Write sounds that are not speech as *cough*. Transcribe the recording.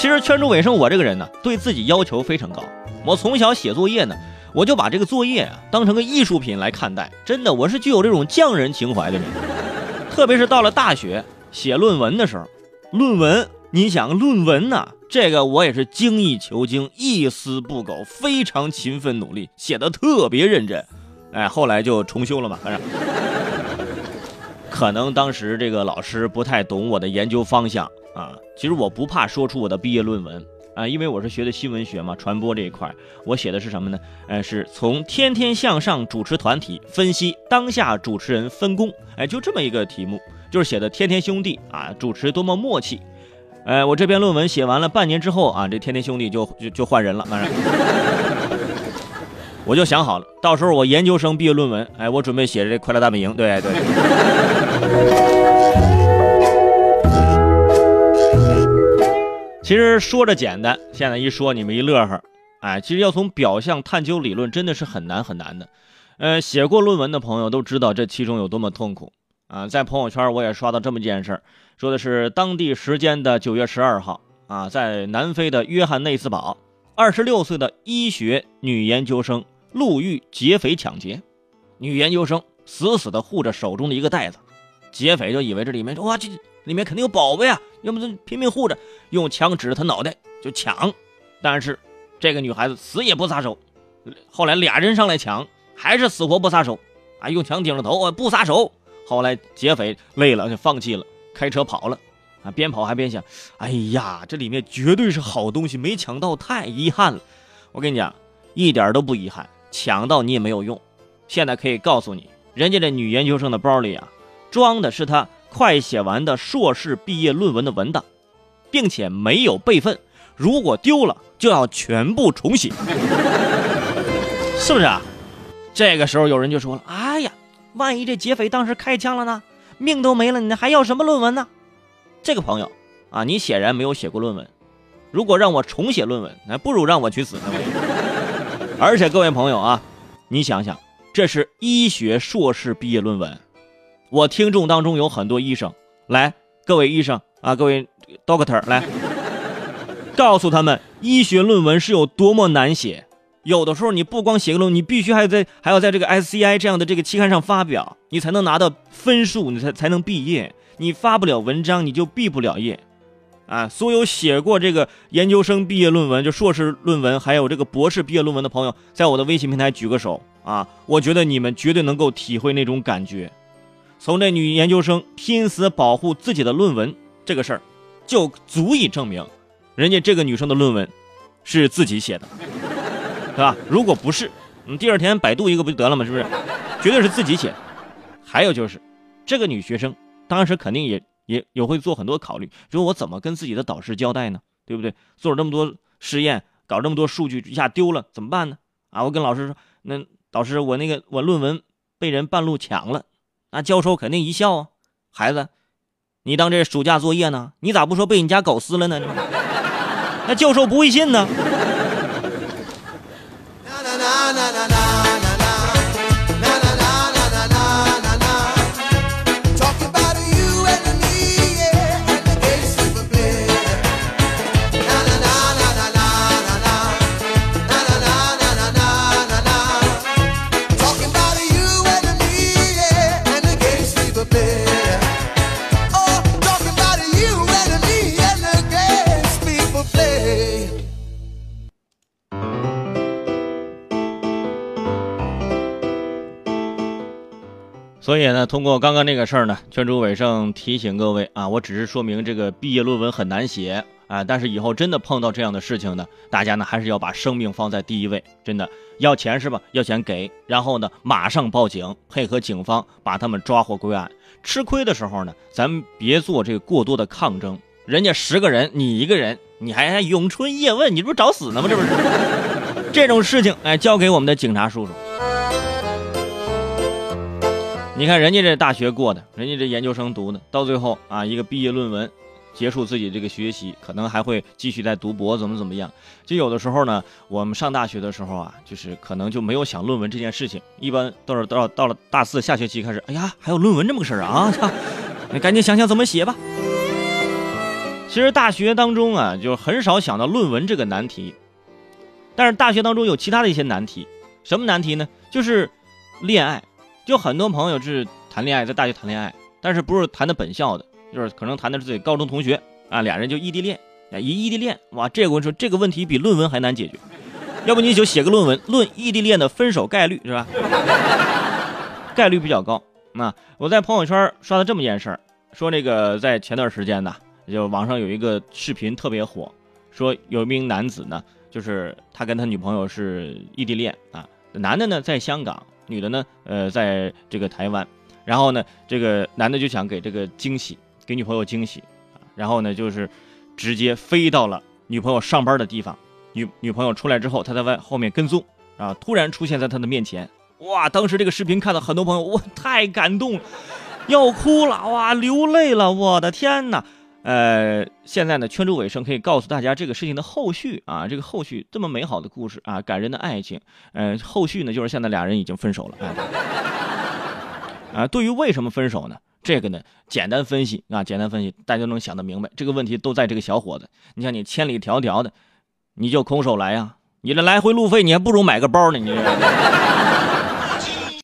其实圈主尾声，我这个人呢，对自己要求非常高。我从小写作业呢，我就把这个作业啊当成个艺术品来看待。真的，我是具有这种匠人情怀的人。特别是到了大学写论文的时候，论文，你想论文呢，这个我也是精益求精，一丝不苟，非常勤奋努力，写的特别认真。哎，后来就重修了嘛，可能当时这个老师不太懂我的研究方向啊。其实我不怕说出我的毕业论文啊，因为我是学的新闻学嘛，传播这一块，我写的是什么呢？呃，是从天天向上主持团体分析当下主持人分工，哎，就这么一个题目，就是写的天天兄弟啊，主持多么默契。呃，我这篇论文写完了半年之后啊，这天天兄弟就就就换人了，当然。*laughs* 我就想好了，到时候我研究生毕业论文，哎，我准备写这《快乐大本营》。对对。其实说着简单，现在一说你们一乐呵，哎，其实要从表象探究理论，真的是很难很难的。呃，写过论文的朋友都知道这其中有多么痛苦啊。在朋友圈我也刷到这么一件事儿，说的是当地时间的九月十二号啊，在南非的约翰内斯堡，二十六岁的医学女研究生。路遇劫匪抢劫，女研究生死死地护着手中的一个袋子，劫匪就以为这里面哇，这里面肯定有宝贝啊，要么就拼命护着，用枪指着她脑袋就抢。但是这个女孩子死也不撒手，后来俩人上来抢，还是死活不撒手，啊，用枪顶着头啊，不撒手。后来劫匪累了就放弃了，开车跑了，啊，边跑还边想，哎呀，这里面绝对是好东西，没抢到，太遗憾了。我跟你讲，一点都不遗憾。抢到你也没有用，现在可以告诉你，人家这女研究生的包里啊，装的是她快写完的硕士毕业论文的文档，并且没有备份，如果丢了就要全部重写，是不是啊？这个时候有人就说了：“哎呀，万一这劫匪当时开枪了呢？命都没了，你还要什么论文呢？”这个朋友啊，你显然没有写过论文，如果让我重写论文，那不如让我去死。而且各位朋友啊，你想想，这是医学硕士毕业论文。我听众当中有很多医生，来，各位医生啊，各位 doctor 来，告诉他们医学论文是有多么难写。有的时候你不光写个论文，你必须还在还要在这个 SCI 这样的这个期刊上发表，你才能拿到分数，你才才能毕业。你发不了文章，你就毕不了业。啊，所有写过这个研究生毕业论文、就硕士论文，还有这个博士毕业论文的朋友，在我的微信平台举个手啊！我觉得你们绝对能够体会那种感觉。从这女研究生拼死保护自己的论文这个事儿，就足以证明，人家这个女生的论文是自己写的，对吧？如果不是，你第二天百度一个不就得了吗？是不是？绝对是自己写的。还有就是，这个女学生当时肯定也。也也会做很多考虑，说我怎么跟自己的导师交代呢？对不对？做了这么多实验，搞这么多数据，一下丢了怎么办呢？啊，我跟老师说，那导师，我那个我论文被人半路抢了，那教授肯定一笑啊，孩子，你当这暑假作业呢？你咋不说被你家狗撕了呢？*laughs* 那教授不会信呢。所以呢，通过刚刚那个事儿呢，圈主伟盛提醒各位啊，我只是说明这个毕业论文很难写啊，但是以后真的碰到这样的事情呢，大家呢还是要把生命放在第一位，真的要钱是吧？要钱给，然后呢马上报警，配合警方把他们抓获归案。吃亏的时候呢，咱别做这个过多的抗争，人家十个人你一个人，你还还咏春叶问，你这不找死呢吗？这不是 *laughs* 这种事情，哎，交给我们的警察叔叔。你看人家这大学过的，人家这研究生读的，到最后啊，一个毕业论文，结束自己这个学习，可能还会继续再读博，怎么怎么样？就有的时候呢，我们上大学的时候啊，就是可能就没有想论文这件事情，一般都是到到了大四下学期开始，哎呀，还有论文这么个事儿啊！*laughs* 你赶紧想想怎么写吧。其实大学当中啊，就很少想到论文这个难题，但是大学当中有其他的一些难题。什么难题呢？就是恋爱，就很多朋友是谈恋爱，在大学谈恋爱，但是不是谈的本校的，就是可能谈的是自己高中同学啊，俩人就异地恋，一异地恋，哇，这个我说这个问题比论文还难解决，要不你就写个论文，论异地恋的分手概率是吧？概率比较高。那我在朋友圈刷到这么件事儿，说那个在前段时间呢，就网上有一个视频特别火，说有一名男子呢，就是他跟他女朋友是异地恋啊。男的呢在香港，女的呢，呃，在这个台湾，然后呢，这个男的就想给这个惊喜，给女朋友惊喜，然后呢，就是直接飞到了女朋友上班的地方，女女朋友出来之后，他在外后面跟踪，啊，突然出现在他的面前，哇，当时这个视频看到很多朋友，哇，太感动了，要哭了，哇，流泪了，我的天哪！呃，现在呢，圈住尾声可以告诉大家这个事情的后续啊，这个后续这么美好的故事啊，感人的爱情，呃，后续呢就是现在俩人已经分手了。啊，对于为什么分手呢？这个呢，简单分析啊，简单分析，大家都能想得明白。这个问题都在这个小伙子，你像你千里迢迢的，你就空手来呀，你这来回路费，你还不如买个包呢，你。